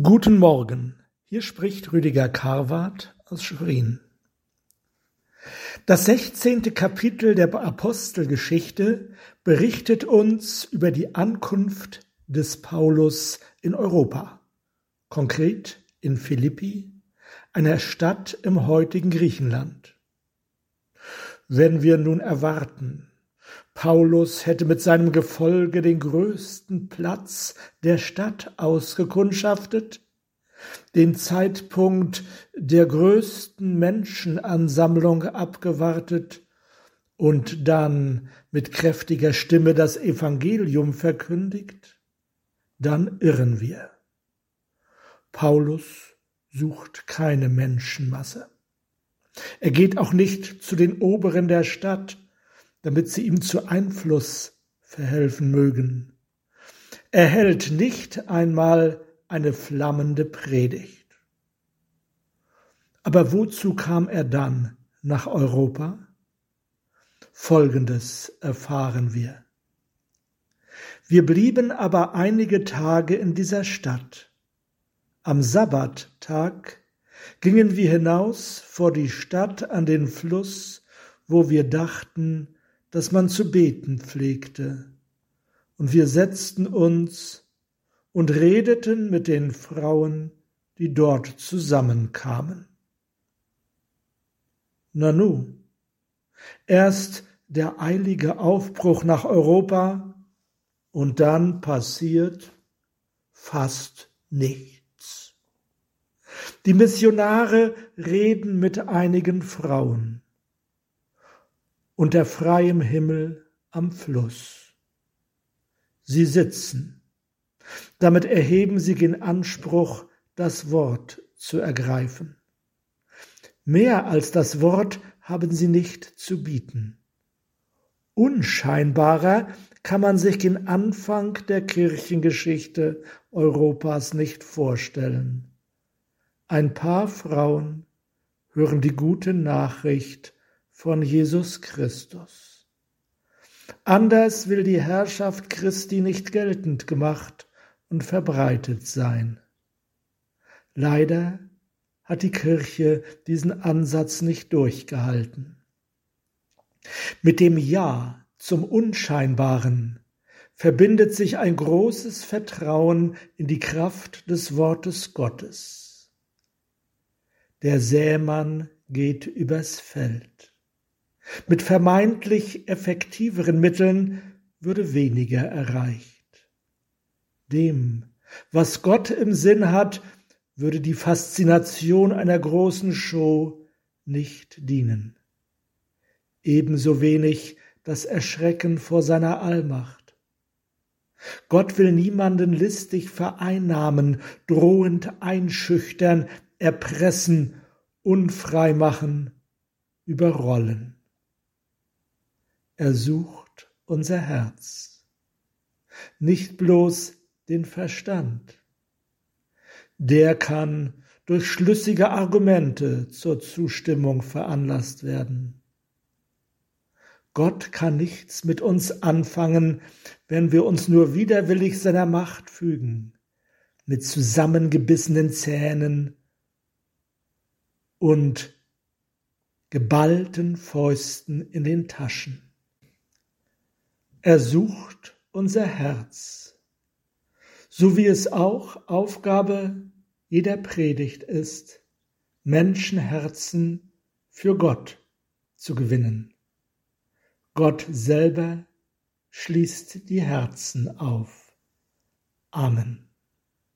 Guten Morgen, hier spricht Rüdiger Karwart aus Schwerin. Das sechzehnte Kapitel der Apostelgeschichte berichtet uns über die Ankunft des Paulus in Europa, konkret in Philippi, einer Stadt im heutigen Griechenland. Wenn wir nun erwarten, Paulus hätte mit seinem Gefolge den größten Platz der Stadt ausgekundschaftet, den Zeitpunkt der größten Menschenansammlung abgewartet und dann mit kräftiger Stimme das Evangelium verkündigt, dann irren wir. Paulus sucht keine Menschenmasse. Er geht auch nicht zu den Oberen der Stadt, damit sie ihm zu Einfluss verhelfen mögen. Er hält nicht einmal eine flammende Predigt. Aber wozu kam er dann nach Europa? Folgendes erfahren wir. Wir blieben aber einige Tage in dieser Stadt. Am Sabbattag gingen wir hinaus vor die Stadt an den Fluss, wo wir dachten, dass man zu beten pflegte. Und wir setzten uns und redeten mit den Frauen, die dort zusammenkamen. Nanu, erst der eilige Aufbruch nach Europa und dann passiert fast nichts. Die Missionare reden mit einigen Frauen unter freiem Himmel am Fluss. Sie sitzen. Damit erheben sie den Anspruch, das Wort zu ergreifen. Mehr als das Wort haben sie nicht zu bieten. Unscheinbarer kann man sich den Anfang der Kirchengeschichte Europas nicht vorstellen. Ein paar Frauen hören die gute Nachricht von Jesus Christus. Anders will die Herrschaft Christi nicht geltend gemacht und verbreitet sein. Leider hat die Kirche diesen Ansatz nicht durchgehalten. Mit dem Ja zum Unscheinbaren verbindet sich ein großes Vertrauen in die Kraft des Wortes Gottes. Der Sämann geht übers Feld. Mit vermeintlich effektiveren Mitteln würde weniger erreicht. Dem, was Gott im Sinn hat, würde die Faszination einer großen Show nicht dienen. Ebenso wenig das Erschrecken vor seiner Allmacht. Gott will niemanden listig vereinnahmen, drohend einschüchtern, erpressen, unfrei machen, überrollen. Er sucht unser Herz, nicht bloß den Verstand. Der kann durch schlüssige Argumente zur Zustimmung veranlasst werden. Gott kann nichts mit uns anfangen, wenn wir uns nur widerwillig seiner Macht fügen, mit zusammengebissenen Zähnen und geballten Fäusten in den Taschen. Er sucht unser Herz, so wie es auch Aufgabe jeder Predigt ist, Menschenherzen für Gott zu gewinnen. Gott selber schließt die Herzen auf. Amen.